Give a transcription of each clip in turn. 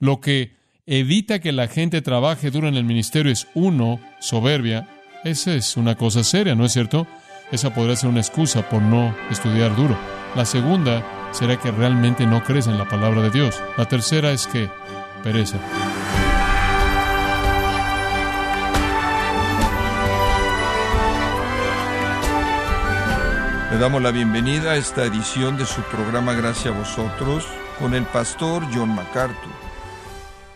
Lo que evita que la gente trabaje duro en el ministerio es uno, soberbia. Esa es una cosa seria, ¿no es cierto? Esa podría ser una excusa por no estudiar duro. La segunda será que realmente no crees en la palabra de Dios. La tercera es que pereza. Le damos la bienvenida a esta edición de su programa Gracias a vosotros con el pastor John MacArthur.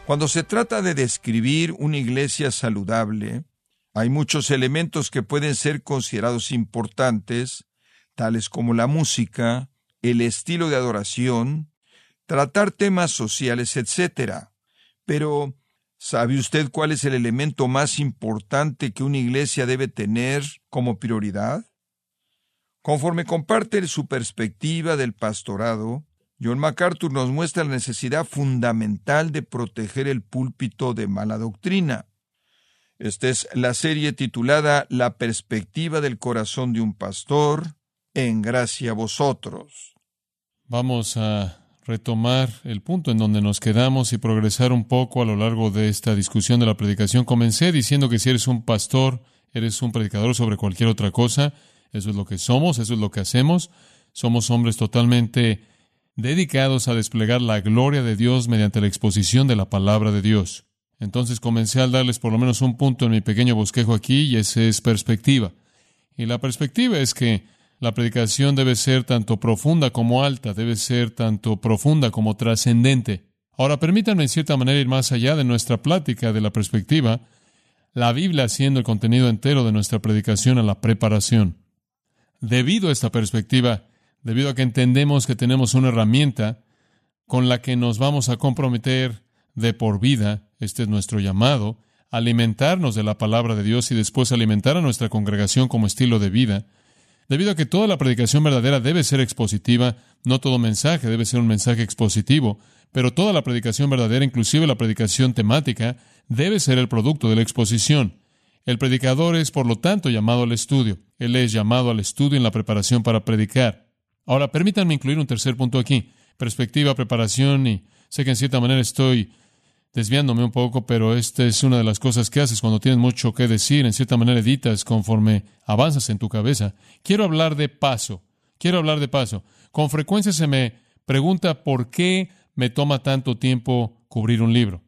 Cuando se trata de describir una iglesia saludable, hay muchos elementos que pueden ser considerados importantes, tales como la música, el estilo de adoración, tratar temas sociales, etc. Pero, ¿sabe usted cuál es el elemento más importante que una iglesia debe tener como prioridad? Conforme comparte su perspectiva del pastorado, John MacArthur nos muestra la necesidad fundamental de proteger el púlpito de mala doctrina. Esta es la serie titulada La perspectiva del corazón de un pastor, en gracia a vosotros. Vamos a retomar el punto en donde nos quedamos y progresar un poco a lo largo de esta discusión de la predicación. Comencé diciendo que si eres un pastor, eres un predicador sobre cualquier otra cosa, eso es lo que somos, eso es lo que hacemos. Somos hombres totalmente dedicados a desplegar la gloria de Dios mediante la exposición de la palabra de Dios. Entonces comencé a darles por lo menos un punto en mi pequeño bosquejo aquí y ese es perspectiva. Y la perspectiva es que la predicación debe ser tanto profunda como alta, debe ser tanto profunda como trascendente. Ahora permítanme en cierta manera ir más allá de nuestra plática de la perspectiva, la Biblia haciendo el contenido entero de nuestra predicación a la preparación. Debido a esta perspectiva, debido a que entendemos que tenemos una herramienta con la que nos vamos a comprometer de por vida, este es nuestro llamado, alimentarnos de la palabra de Dios y después alimentar a nuestra congregación como estilo de vida, debido a que toda la predicación verdadera debe ser expositiva, no todo mensaje debe ser un mensaje expositivo, pero toda la predicación verdadera, inclusive la predicación temática, debe ser el producto de la exposición. El predicador es, por lo tanto, llamado al estudio. Él es llamado al estudio en la preparación para predicar. Ahora, permítanme incluir un tercer punto aquí. Perspectiva, preparación, y sé que en cierta manera estoy desviándome un poco, pero esta es una de las cosas que haces cuando tienes mucho que decir. En cierta manera editas conforme avanzas en tu cabeza. Quiero hablar de paso. Quiero hablar de paso. Con frecuencia se me pregunta por qué me toma tanto tiempo cubrir un libro.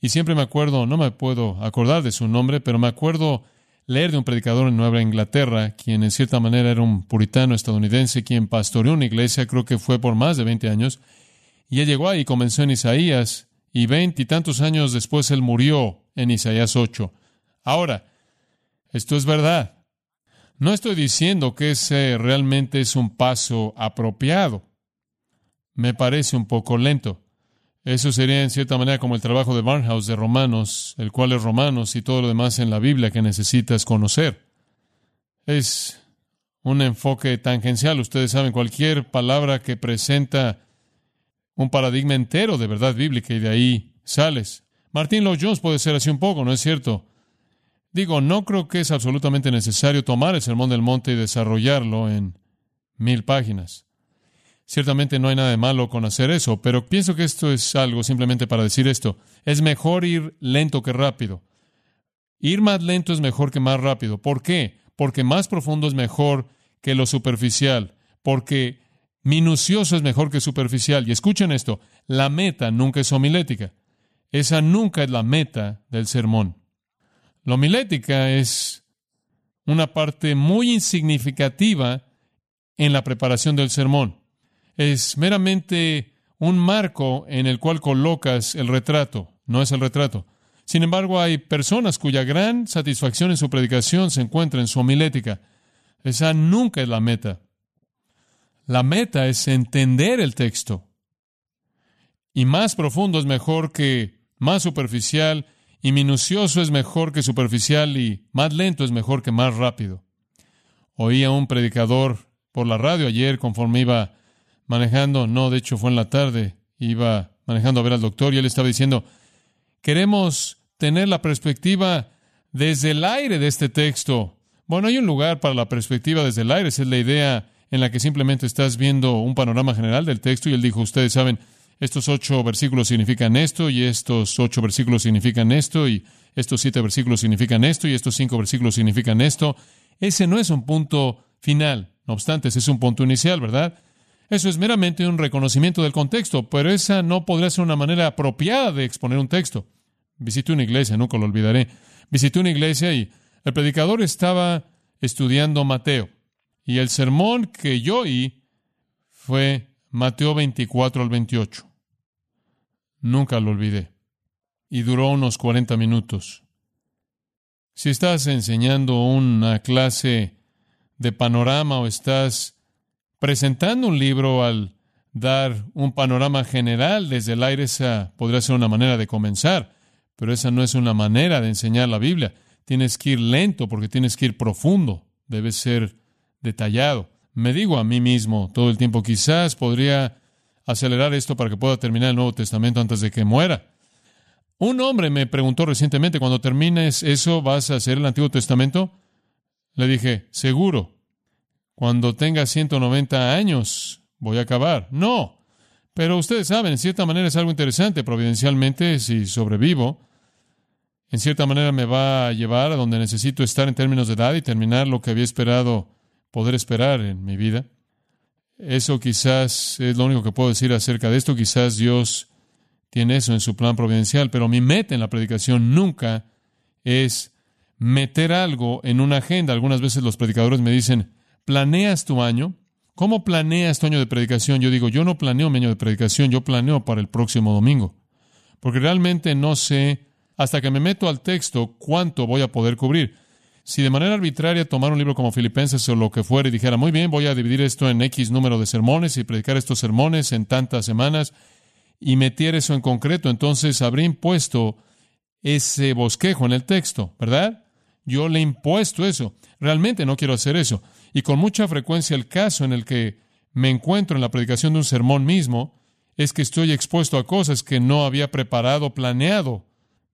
Y siempre me acuerdo, no me puedo acordar de su nombre, pero me acuerdo leer de un predicador en Nueva Inglaterra, quien en cierta manera era un puritano estadounidense, quien pastoreó una iglesia, creo que fue por más de 20 años, y él llegó ahí y comenzó en Isaías, y veinte y tantos años después él murió en Isaías 8. Ahora, esto es verdad. No estoy diciendo que ese realmente es un paso apropiado. Me parece un poco lento. Eso sería en cierta manera como el trabajo de Barnhouse de Romanos, el cual es Romanos y todo lo demás en la Biblia que necesitas conocer. Es un enfoque tangencial. Ustedes saben, cualquier palabra que presenta un paradigma entero de verdad bíblica y de ahí sales. Martín Lloyd Jones puede ser así un poco, ¿no es cierto? Digo, no creo que es absolutamente necesario tomar el Sermón del Monte y desarrollarlo en mil páginas. Ciertamente no hay nada de malo con hacer eso, pero pienso que esto es algo simplemente para decir esto. Es mejor ir lento que rápido. Ir más lento es mejor que más rápido. ¿Por qué? Porque más profundo es mejor que lo superficial. Porque minucioso es mejor que superficial. Y escuchen esto, la meta nunca es homilética. Esa nunca es la meta del sermón. La homilética es una parte muy insignificativa en la preparación del sermón es meramente un marco en el cual colocas el retrato, no es el retrato. Sin embargo, hay personas cuya gran satisfacción en su predicación se encuentra en su homilética. Esa nunca es la meta. La meta es entender el texto. Y más profundo es mejor que más superficial, y minucioso es mejor que superficial, y más lento es mejor que más rápido. Oí a un predicador por la radio ayer conforme iba manejando, no, de hecho fue en la tarde, iba manejando a ver al doctor y él estaba diciendo, queremos tener la perspectiva desde el aire de este texto. Bueno, hay un lugar para la perspectiva desde el aire, esa es la idea en la que simplemente estás viendo un panorama general del texto y él dijo, ustedes saben, estos ocho versículos significan esto, y estos ocho versículos significan esto, y estos siete versículos significan esto, y estos cinco versículos significan esto. Ese no es un punto final. No obstante, ese es un punto inicial, ¿verdad? Eso es meramente un reconocimiento del contexto, pero esa no podría ser una manera apropiada de exponer un texto. Visité una iglesia, nunca lo olvidaré. Visité una iglesia y el predicador estaba estudiando Mateo. Y el sermón que yo oí fue Mateo 24 al 28. Nunca lo olvidé. Y duró unos 40 minutos. Si estás enseñando una clase de panorama o estás presentando un libro al dar un panorama general desde el aire, esa podría ser una manera de comenzar, pero esa no es una manera de enseñar la Biblia. Tienes que ir lento porque tienes que ir profundo, debe ser detallado. Me digo a mí mismo todo el tiempo, quizás podría acelerar esto para que pueda terminar el Nuevo Testamento antes de que muera. Un hombre me preguntó recientemente, cuando termines eso, ¿vas a hacer el Antiguo Testamento? Le dije, seguro. Cuando tenga 190 años voy a acabar. No. Pero ustedes saben, en cierta manera es algo interesante, providencialmente, si sobrevivo, en cierta manera me va a llevar a donde necesito estar en términos de edad y terminar lo que había esperado poder esperar en mi vida. Eso quizás es lo único que puedo decir acerca de esto. Quizás Dios tiene eso en su plan providencial, pero mi meta en la predicación nunca es meter algo en una agenda. Algunas veces los predicadores me dicen, ¿Planeas tu año? ¿Cómo planeas tu año de predicación? Yo digo, yo no planeo mi año de predicación, yo planeo para el próximo domingo. Porque realmente no sé, hasta que me meto al texto, cuánto voy a poder cubrir. Si de manera arbitraria tomar un libro como Filipenses o lo que fuera y dijera, muy bien, voy a dividir esto en X número de sermones y predicar estos sermones en tantas semanas y meter eso en concreto, entonces habría impuesto ese bosquejo en el texto, ¿verdad? Yo le he impuesto eso. Realmente no quiero hacer eso. Y con mucha frecuencia el caso en el que me encuentro en la predicación de un sermón mismo es que estoy expuesto a cosas que no había preparado, planeado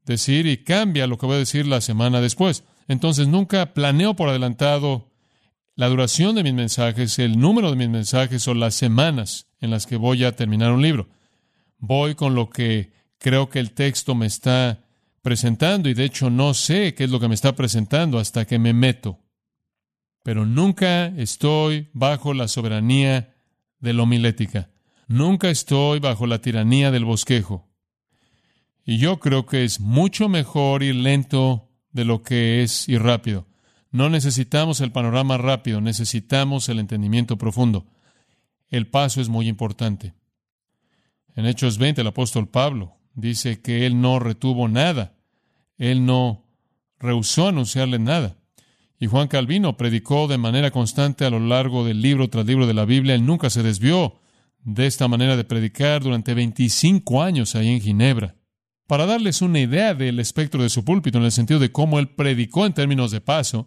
decir y cambia lo que voy a decir la semana después. Entonces nunca planeo por adelantado la duración de mis mensajes, el número de mis mensajes o las semanas en las que voy a terminar un libro. Voy con lo que creo que el texto me está presentando y de hecho no sé qué es lo que me está presentando hasta que me meto pero nunca estoy bajo la soberanía de la homilética. Nunca estoy bajo la tiranía del bosquejo. Y yo creo que es mucho mejor ir lento de lo que es ir rápido. No necesitamos el panorama rápido, necesitamos el entendimiento profundo. El paso es muy importante. En Hechos 20 el apóstol Pablo dice que él no retuvo nada, él no rehusó anunciarle nada. Y Juan Calvino predicó de manera constante a lo largo del libro tras libro de la Biblia. Él nunca se desvió de esta manera de predicar durante 25 años ahí en Ginebra. Para darles una idea del espectro de su púlpito en el sentido de cómo él predicó en términos de paso,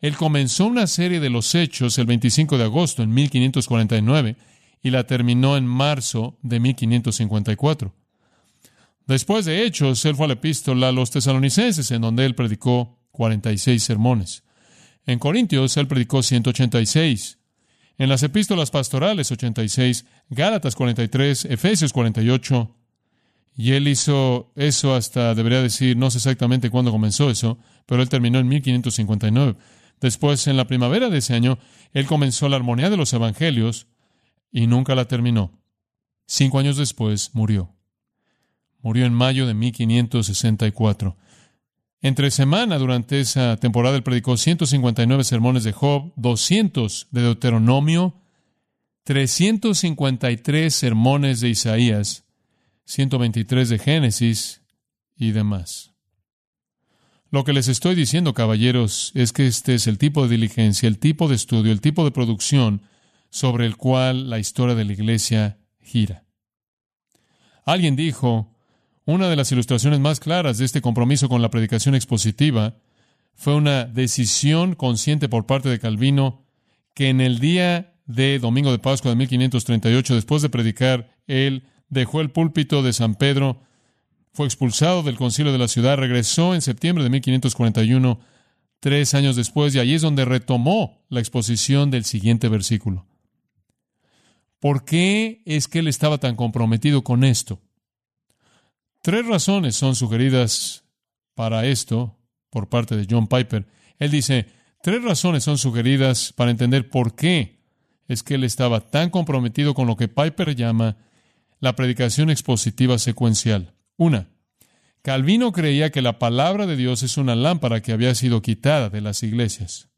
él comenzó una serie de los hechos el 25 de agosto en 1549 y la terminó en marzo de 1554. Después de hechos, él fue a la epístola a los tesalonicenses, en donde él predicó 46 sermones. En Corintios él predicó 186. En las epístolas pastorales 86, Gálatas 43, Efesios 48. Y él hizo eso hasta, debería decir, no sé exactamente cuándo comenzó eso, pero él terminó en 1559. Después, en la primavera de ese año, él comenzó la armonía de los evangelios y nunca la terminó. Cinco años después murió. Murió en mayo de 1564. Entre semana, durante esa temporada, él predicó 159 sermones de Job, 200 de Deuteronomio, 353 sermones de Isaías, 123 de Génesis y demás. Lo que les estoy diciendo, caballeros, es que este es el tipo de diligencia, el tipo de estudio, el tipo de producción sobre el cual la historia de la iglesia gira. Alguien dijo, una de las ilustraciones más claras de este compromiso con la predicación expositiva fue una decisión consciente por parte de Calvino que en el día de Domingo de Pascua de 1538, después de predicar, él dejó el púlpito de San Pedro, fue expulsado del concilio de la ciudad, regresó en septiembre de 1541, tres años después, y allí es donde retomó la exposición del siguiente versículo. ¿Por qué es que él estaba tan comprometido con esto? Tres razones son sugeridas para esto por parte de John Piper. Él dice, tres razones son sugeridas para entender por qué es que él estaba tan comprometido con lo que Piper llama la predicación expositiva secuencial. Una, Calvino creía que la palabra de Dios es una lámpara que había sido quitada de las iglesias.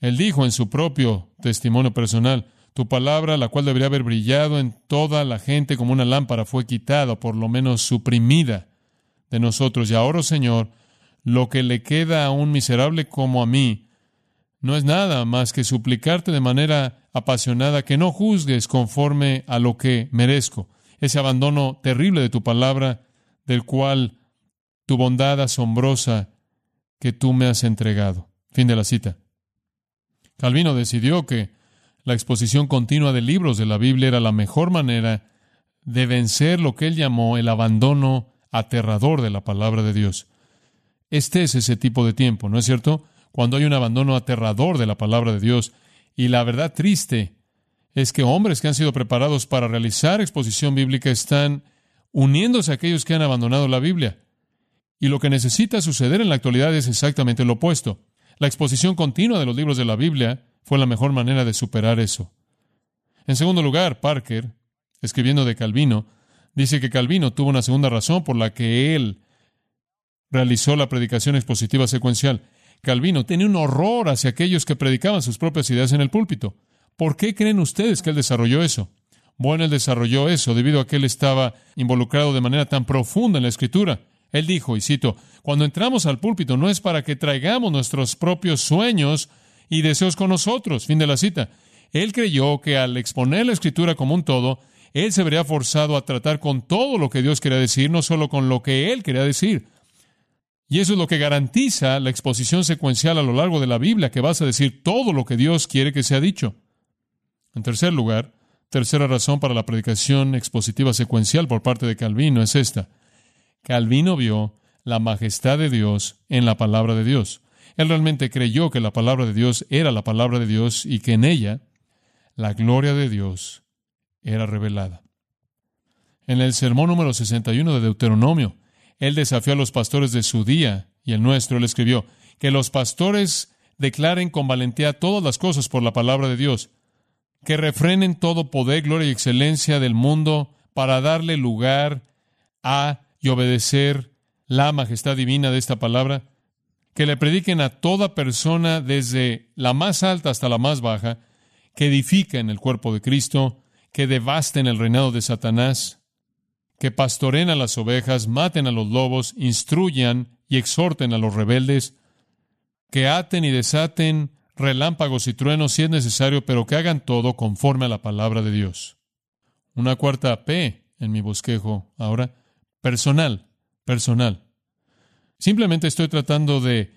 Él dijo en su propio testimonio personal, tu palabra, la cual debería haber brillado en toda la gente como una lámpara, fue quitada, o por lo menos suprimida de nosotros. Y ahora, Señor, lo que le queda a un miserable como a mí, no es nada más que suplicarte de manera apasionada que no juzgues conforme a lo que merezco. Ese abandono terrible de tu palabra del cual tu bondad asombrosa que tú me has entregado. Fin de la cita. Calvino decidió que la exposición continua de libros de la Biblia era la mejor manera de vencer lo que él llamó el abandono aterrador de la palabra de Dios. Este es ese tipo de tiempo, ¿no es cierto? Cuando hay un abandono aterrador de la palabra de Dios. Y la verdad triste es que hombres que han sido preparados para realizar exposición bíblica están uniéndose a aquellos que han abandonado la Biblia. Y lo que necesita suceder en la actualidad es exactamente lo opuesto. La exposición continua de los libros de la Biblia fue la mejor manera de superar eso. En segundo lugar, Parker, escribiendo de Calvino, dice que Calvino tuvo una segunda razón por la que él realizó la predicación expositiva secuencial. Calvino tenía un horror hacia aquellos que predicaban sus propias ideas en el púlpito. ¿Por qué creen ustedes que él desarrolló eso? Bueno, él desarrolló eso debido a que él estaba involucrado de manera tan profunda en la escritura. Él dijo, y cito, cuando entramos al púlpito no es para que traigamos nuestros propios sueños y deseos con nosotros. Fin de la cita. Él creyó que al exponer la escritura como un todo, él se vería forzado a tratar con todo lo que Dios quería decir, no solo con lo que él quería decir. Y eso es lo que garantiza la exposición secuencial a lo largo de la Biblia, que vas a decir todo lo que Dios quiere que sea dicho. En tercer lugar, Tercera razón para la predicación expositiva secuencial por parte de Calvino es esta. Calvino vio la majestad de Dios en la palabra de Dios. Él realmente creyó que la palabra de Dios era la palabra de Dios y que en ella la gloria de Dios era revelada. En el sermón número 61 de Deuteronomio, él desafió a los pastores de su día y el nuestro. Él escribió que los pastores declaren con valentía todas las cosas por la palabra de Dios que refrenen todo poder, gloria y excelencia del mundo para darle lugar a y obedecer la majestad divina de esta palabra, que le prediquen a toda persona desde la más alta hasta la más baja, que edifiquen el cuerpo de Cristo, que devasten el reinado de Satanás, que pastoren a las ovejas, maten a los lobos, instruyan y exhorten a los rebeldes, que aten y desaten relámpagos y truenos si es necesario, pero que hagan todo conforme a la palabra de Dios. Una cuarta P en mi bosquejo ahora, personal, personal. Simplemente estoy tratando de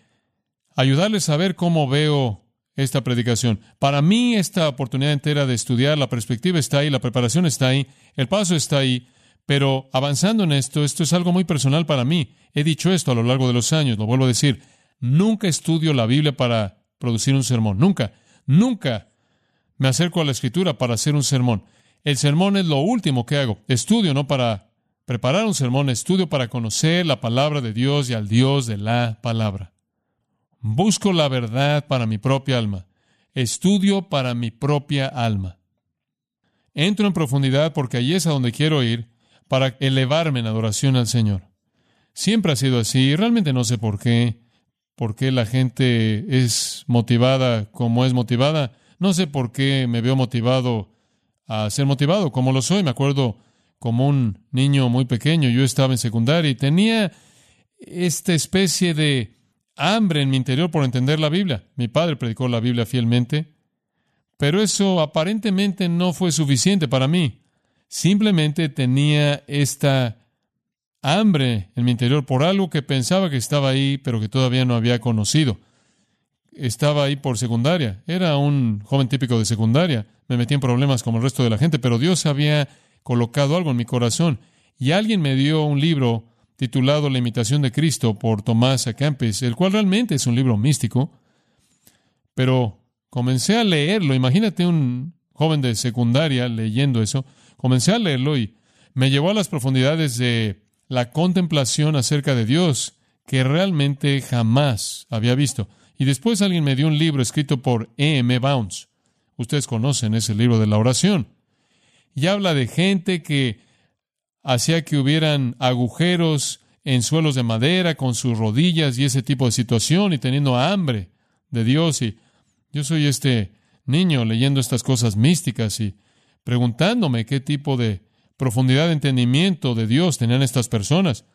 ayudarles a ver cómo veo esta predicación. Para mí esta oportunidad entera de estudiar, la perspectiva está ahí, la preparación está ahí, el paso está ahí, pero avanzando en esto, esto es algo muy personal para mí. He dicho esto a lo largo de los años, lo vuelvo a decir, nunca estudio la Biblia para producir un sermón. Nunca, nunca me acerco a la escritura para hacer un sermón. El sermón es lo último que hago. Estudio no para preparar un sermón, estudio para conocer la palabra de Dios y al Dios de la palabra. Busco la verdad para mi propia alma. Estudio para mi propia alma. Entro en profundidad porque allí es a donde quiero ir para elevarme en adoración al Señor. Siempre ha sido así realmente no sé por qué por qué la gente es motivada como es motivada. No sé por qué me veo motivado a ser motivado como lo soy. Me acuerdo como un niño muy pequeño, yo estaba en secundaria y tenía esta especie de hambre en mi interior por entender la Biblia. Mi padre predicó la Biblia fielmente, pero eso aparentemente no fue suficiente para mí. Simplemente tenía esta hambre en mi interior por algo que pensaba que estaba ahí, pero que todavía no había conocido. Estaba ahí por secundaria. Era un joven típico de secundaria. Me metí en problemas como el resto de la gente, pero Dios había colocado algo en mi corazón. Y alguien me dio un libro titulado La imitación de Cristo por Tomás Acampes, el cual realmente es un libro místico. Pero comencé a leerlo. Imagínate un joven de secundaria leyendo eso, comencé a leerlo y me llevó a las profundidades de la contemplación acerca de Dios que realmente jamás había visto. Y después alguien me dio un libro escrito por E. M. Bounds. Ustedes conocen ese libro de la oración. Y habla de gente que hacía que hubieran agujeros en suelos de madera con sus rodillas y ese tipo de situación y teniendo hambre de Dios. Y yo soy este niño leyendo estas cosas místicas y preguntándome qué tipo de profundidad de entendimiento de Dios tenían estas personas.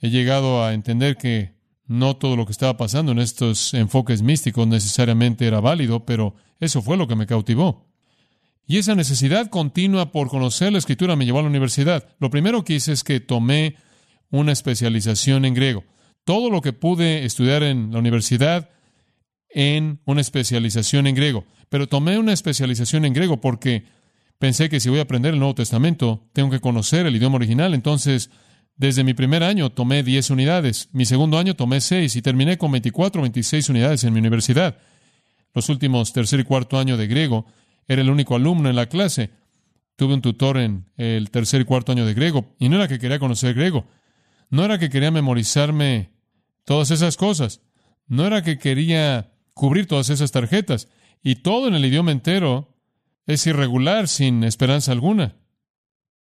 He llegado a entender que no todo lo que estaba pasando en estos enfoques místicos necesariamente era válido, pero eso fue lo que me cautivó. Y esa necesidad continua por conocer la escritura me llevó a la universidad. Lo primero que hice es que tomé una especialización en griego. Todo lo que pude estudiar en la universidad en una especialización en griego. Pero tomé una especialización en griego porque pensé que si voy a aprender el Nuevo Testamento, tengo que conocer el idioma original. Entonces, desde mi primer año tomé 10 unidades, mi segundo año tomé 6 y terminé con 24 o 26 unidades en mi universidad. Los últimos tercer y cuarto año de griego era el único alumno en la clase. Tuve un tutor en el tercer y cuarto año de griego y no era que quería conocer griego, no era que quería memorizarme todas esas cosas, no era que quería cubrir todas esas tarjetas y todo en el idioma entero es irregular sin esperanza alguna.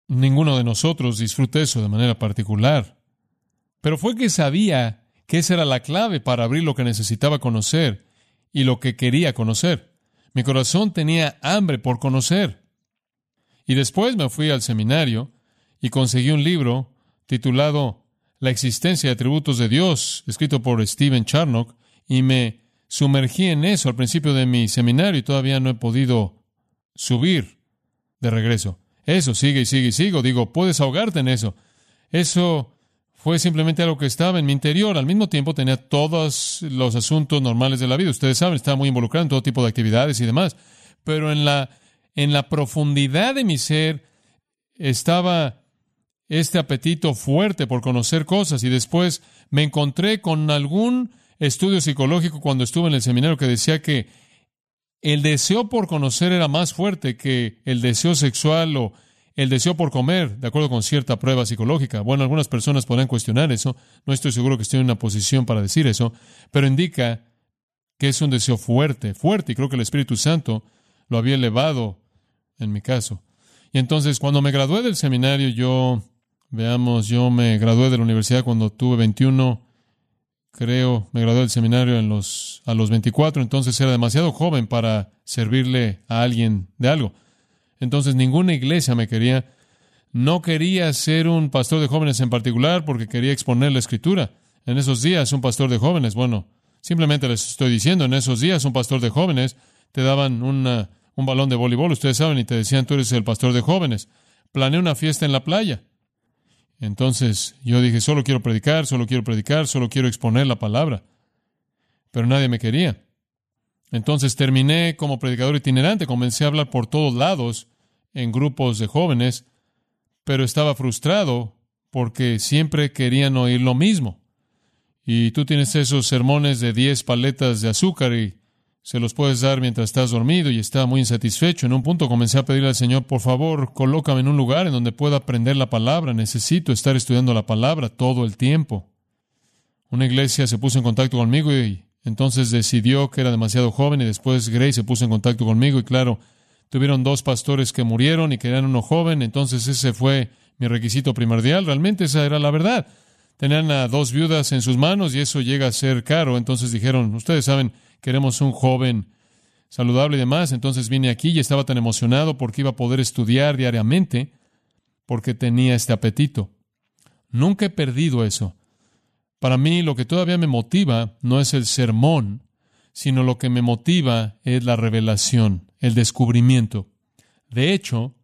Ninguno de nosotros disfruta eso de manera particular. Pero fue que sabía que esa era la clave para abrir lo que necesitaba conocer y lo que quería conocer. Mi corazón tenía hambre por conocer. Y después me fui al seminario y conseguí un libro titulado La existencia de atributos de Dios, escrito por Stephen Charnock, y me sumergí en eso al principio de mi seminario y todavía no he podido subir de regreso. Eso sigue y sigue y sigo. Digo, puedes ahogarte en eso. Eso fue simplemente algo que estaba en mi interior. Al mismo tiempo tenía todos los asuntos normales de la vida. Ustedes saben, estaba muy involucrado en todo tipo de actividades y demás. Pero en la, en la profundidad de mi ser estaba este apetito fuerte por conocer cosas y después me encontré con algún estudio psicológico cuando estuve en el seminario que decía que el deseo por conocer era más fuerte que el deseo sexual o el deseo por comer, de acuerdo con cierta prueba psicológica. Bueno, algunas personas podrán cuestionar eso, no estoy seguro que esté en una posición para decir eso, pero indica que es un deseo fuerte, fuerte, y creo que el Espíritu Santo lo había elevado en mi caso. Y entonces, cuando me gradué del seminario, yo, veamos, yo me gradué de la universidad cuando tuve 21, creo, me gradué del seminario en los, a los 24, entonces era demasiado joven para servirle a alguien de algo. Entonces ninguna iglesia me quería. No quería ser un pastor de jóvenes en particular porque quería exponer la escritura. En esos días un pastor de jóvenes, bueno, simplemente les estoy diciendo, en esos días un pastor de jóvenes te daban un balón de voleibol, ustedes saben, y te decían, tú eres el pastor de jóvenes. Planeé una fiesta en la playa. Entonces yo dije, solo quiero predicar, solo quiero predicar, solo quiero exponer la palabra. Pero nadie me quería. Entonces terminé como predicador itinerante, comencé a hablar por todos lados en grupos de jóvenes, pero estaba frustrado porque siempre querían oír lo mismo. Y tú tienes esos sermones de 10 paletas de azúcar y se los puedes dar mientras estás dormido y estaba muy insatisfecho. En un punto comencé a pedirle al Señor, por favor, colócame en un lugar en donde pueda aprender la palabra. Necesito estar estudiando la palabra todo el tiempo. Una iglesia se puso en contacto conmigo y entonces decidió que era demasiado joven y después Grace se puso en contacto conmigo y claro, tuvieron dos pastores que murieron y querían uno joven, entonces ese fue mi requisito primordial. Realmente esa era la verdad. Tenían a dos viudas en sus manos y eso llega a ser caro. Entonces dijeron, ustedes saben, queremos un joven saludable y demás. Entonces vine aquí y estaba tan emocionado porque iba a poder estudiar diariamente porque tenía este apetito. Nunca he perdido eso. Para mí lo que todavía me motiva no es el sermón, sino lo que me motiva es la revelación, el descubrimiento. De hecho,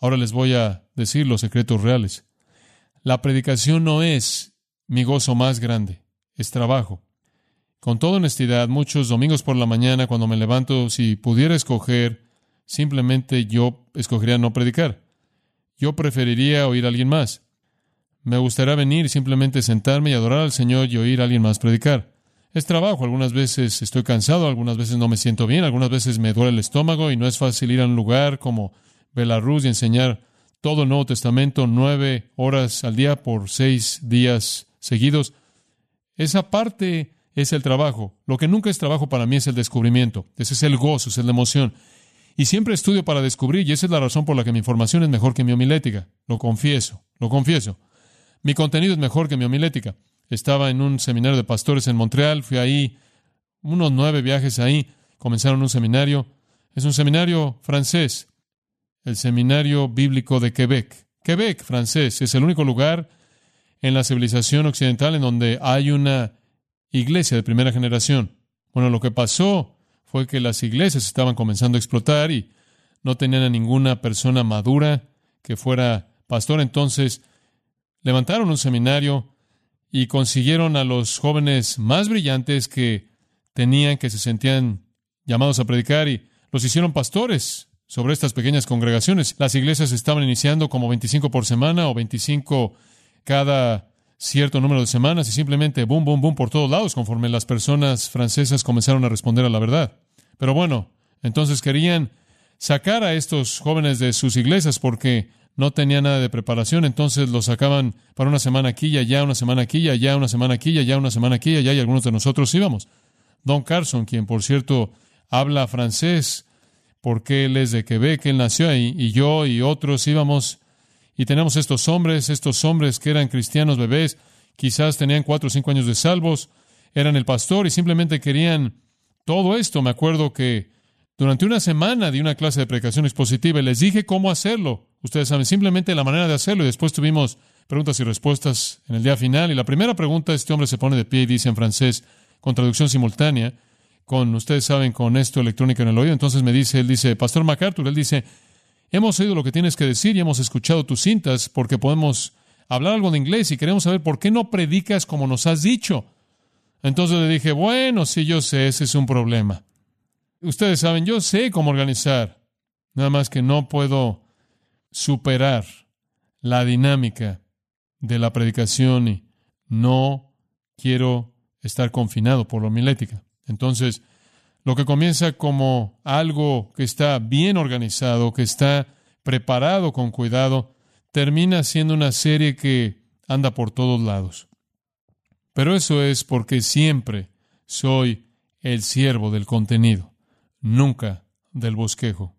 ahora les voy a decir los secretos reales. La predicación no es mi gozo más grande, es trabajo. Con toda honestidad, muchos domingos por la mañana, cuando me levanto, si pudiera escoger, simplemente yo escogería no predicar. Yo preferiría oír a alguien más. Me gustaría venir y simplemente sentarme y adorar al Señor y oír a alguien más predicar. Es trabajo, algunas veces estoy cansado, algunas veces no me siento bien, algunas veces me duele el estómago y no es fácil ir a un lugar como Belarus y enseñar todo el Nuevo Testamento nueve horas al día por seis días seguidos. Esa parte es el trabajo. Lo que nunca es trabajo para mí es el descubrimiento. Ese es el gozo, es la emoción. Y siempre estudio para descubrir, y esa es la razón por la que mi información es mejor que mi homilética. Lo confieso, lo confieso. Mi contenido es mejor que mi homilética. Estaba en un seminario de pastores en Montreal, fui ahí, unos nueve viajes ahí, comenzaron un seminario. Es un seminario francés, el Seminario Bíblico de Quebec. Quebec, francés, es el único lugar en la civilización occidental en donde hay una iglesia de primera generación. Bueno, lo que pasó fue que las iglesias estaban comenzando a explotar y no tenían a ninguna persona madura que fuera pastor. Entonces levantaron un seminario y consiguieron a los jóvenes más brillantes que tenían, que se sentían llamados a predicar y los hicieron pastores sobre estas pequeñas congregaciones. Las iglesias estaban iniciando como 25 por semana o 25 cada cierto número de semanas y simplemente boom, boom, boom por todos lados conforme las personas francesas comenzaron a responder a la verdad. Pero bueno, entonces querían sacar a estos jóvenes de sus iglesias porque no tenían nada de preparación, entonces los sacaban para una semana aquí y allá, una semana aquí y allá, una semana aquí y allá, una semana aquí y allá, y algunos de nosotros íbamos. Don Carson, quien por cierto habla francés, porque él es de Quebec, él nació ahí, y yo y otros íbamos y tenemos estos hombres, estos hombres que eran cristianos bebés, quizás tenían cuatro o cinco años de salvos, eran el pastor y simplemente querían todo esto. Me acuerdo que durante una semana di una clase de predicación expositiva y les dije cómo hacerlo. Ustedes saben simplemente la manera de hacerlo y después tuvimos preguntas y respuestas en el día final. Y la primera pregunta, este hombre se pone de pie y dice en francés, con traducción simultánea, con, ustedes saben, con esto electrónico en el oído. Entonces me dice, él dice, Pastor MacArthur, él dice, Hemos oído lo que tienes que decir y hemos escuchado tus cintas porque podemos hablar algo de inglés y queremos saber por qué no predicas como nos has dicho. Entonces le dije, bueno, sí, yo sé, ese es un problema. Ustedes saben, yo sé cómo organizar, nada más que no puedo superar la dinámica de la predicación y no quiero estar confinado por la homilética. Entonces, lo que comienza como algo que está bien organizado, que está preparado con cuidado, termina siendo una serie que anda por todos lados. Pero eso es porque siempre soy el siervo del contenido, nunca del bosquejo.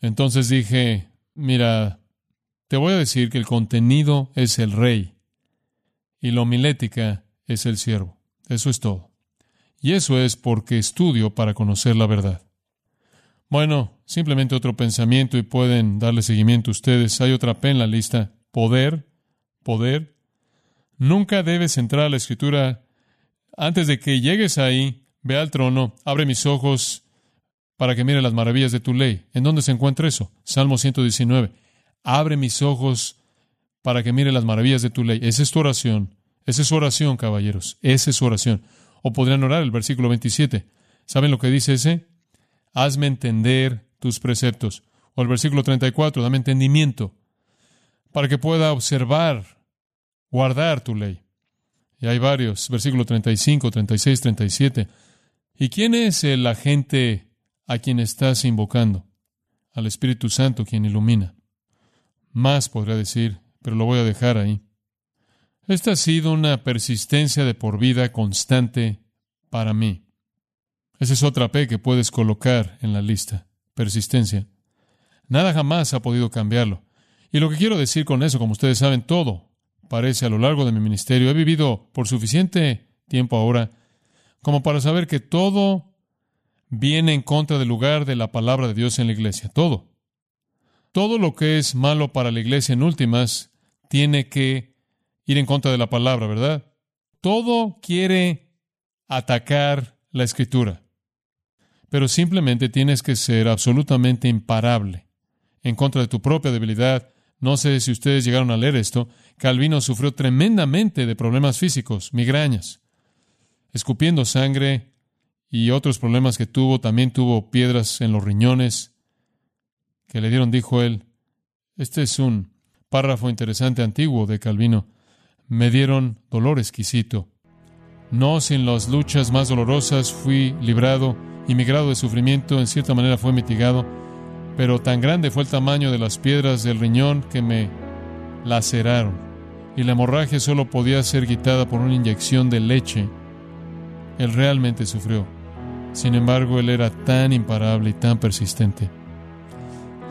Entonces dije, mira, te voy a decir que el contenido es el rey y la homilética es el siervo. Eso es todo. Y eso es porque estudio para conocer la verdad. Bueno, simplemente otro pensamiento y pueden darle seguimiento ustedes. Hay otra P en la lista. Poder, poder. Nunca debes entrar a la escritura antes de que llegues ahí, ve al trono, abre mis ojos para que mire las maravillas de tu ley. ¿En dónde se encuentra eso? Salmo 119. Abre mis ojos para que mire las maravillas de tu ley. Esa es tu oración. Esa es su oración, caballeros. Esa es su oración. O podrían orar el versículo 27. ¿Saben lo que dice ese? Hazme entender tus preceptos. O el versículo 34, dame entendimiento para que pueda observar, guardar tu ley. Y hay varios, versículo 35, 36, 37. ¿Y quién es el agente a quien estás invocando? Al Espíritu Santo quien ilumina. Más podría decir, pero lo voy a dejar ahí. Esta ha sido una persistencia de por vida constante para mí. Esa es otra P que puedes colocar en la lista. Persistencia. Nada jamás ha podido cambiarlo. Y lo que quiero decir con eso, como ustedes saben, todo parece a lo largo de mi ministerio. He vivido por suficiente tiempo ahora como para saber que todo viene en contra del lugar de la palabra de Dios en la iglesia. Todo. Todo lo que es malo para la iglesia en últimas tiene que ir en contra de la palabra, ¿verdad? Todo quiere atacar la escritura. Pero simplemente tienes que ser absolutamente imparable en contra de tu propia debilidad. No sé si ustedes llegaron a leer esto. Calvino sufrió tremendamente de problemas físicos, migrañas, escupiendo sangre y otros problemas que tuvo. También tuvo piedras en los riñones que le dieron, dijo él. Este es un párrafo interesante antiguo de Calvino me dieron dolor exquisito. No sin las luchas más dolorosas fui librado y mi grado de sufrimiento en cierta manera fue mitigado, pero tan grande fue el tamaño de las piedras del riñón que me laceraron, y la hemorragia solo podía ser quitada por una inyección de leche. Él realmente sufrió. Sin embargo, él era tan imparable y tan persistente.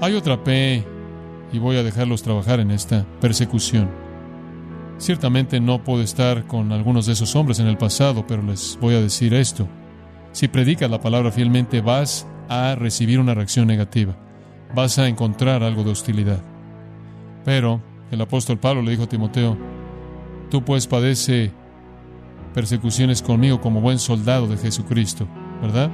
Hay otra P, y voy a dejarlos trabajar en esta persecución. Ciertamente no puedo estar con algunos de esos hombres en el pasado, pero les voy a decir esto. Si predicas la palabra fielmente, vas a recibir una reacción negativa. Vas a encontrar algo de hostilidad. Pero el apóstol Pablo le dijo a Timoteo, tú pues padece persecuciones conmigo como buen soldado de Jesucristo, ¿verdad?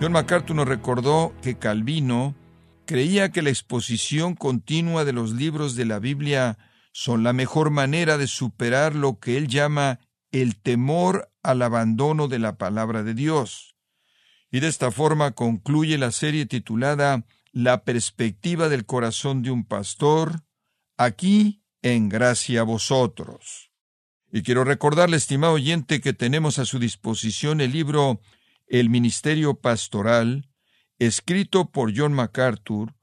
John MacArthur nos recordó que Calvino creía que la exposición continua de los libros de la Biblia son la mejor manera de superar lo que él llama el temor al abandono de la palabra de Dios. Y de esta forma concluye la serie titulada La perspectiva del corazón de un pastor, aquí en gracia a vosotros. Y quiero recordarle, estimado oyente, que tenemos a su disposición el libro El Ministerio Pastoral, escrito por John MacArthur,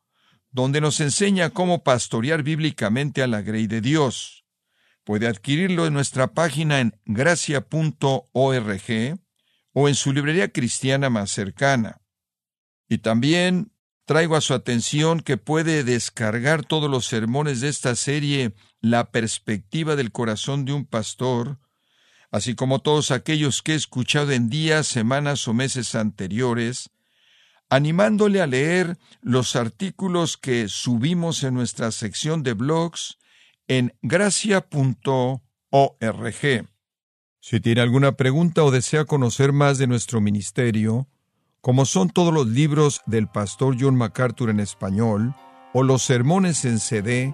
donde nos enseña cómo pastorear bíblicamente a la grey de Dios. Puede adquirirlo en nuestra página en gracia.org o en su librería cristiana más cercana. Y también traigo a su atención que puede descargar todos los sermones de esta serie La perspectiva del corazón de un pastor, así como todos aquellos que he escuchado en días, semanas o meses anteriores, animándole a leer los artículos que subimos en nuestra sección de blogs en gracia.org. Si tiene alguna pregunta o desea conocer más de nuestro ministerio, como son todos los libros del pastor John MacArthur en español, o los sermones en CD,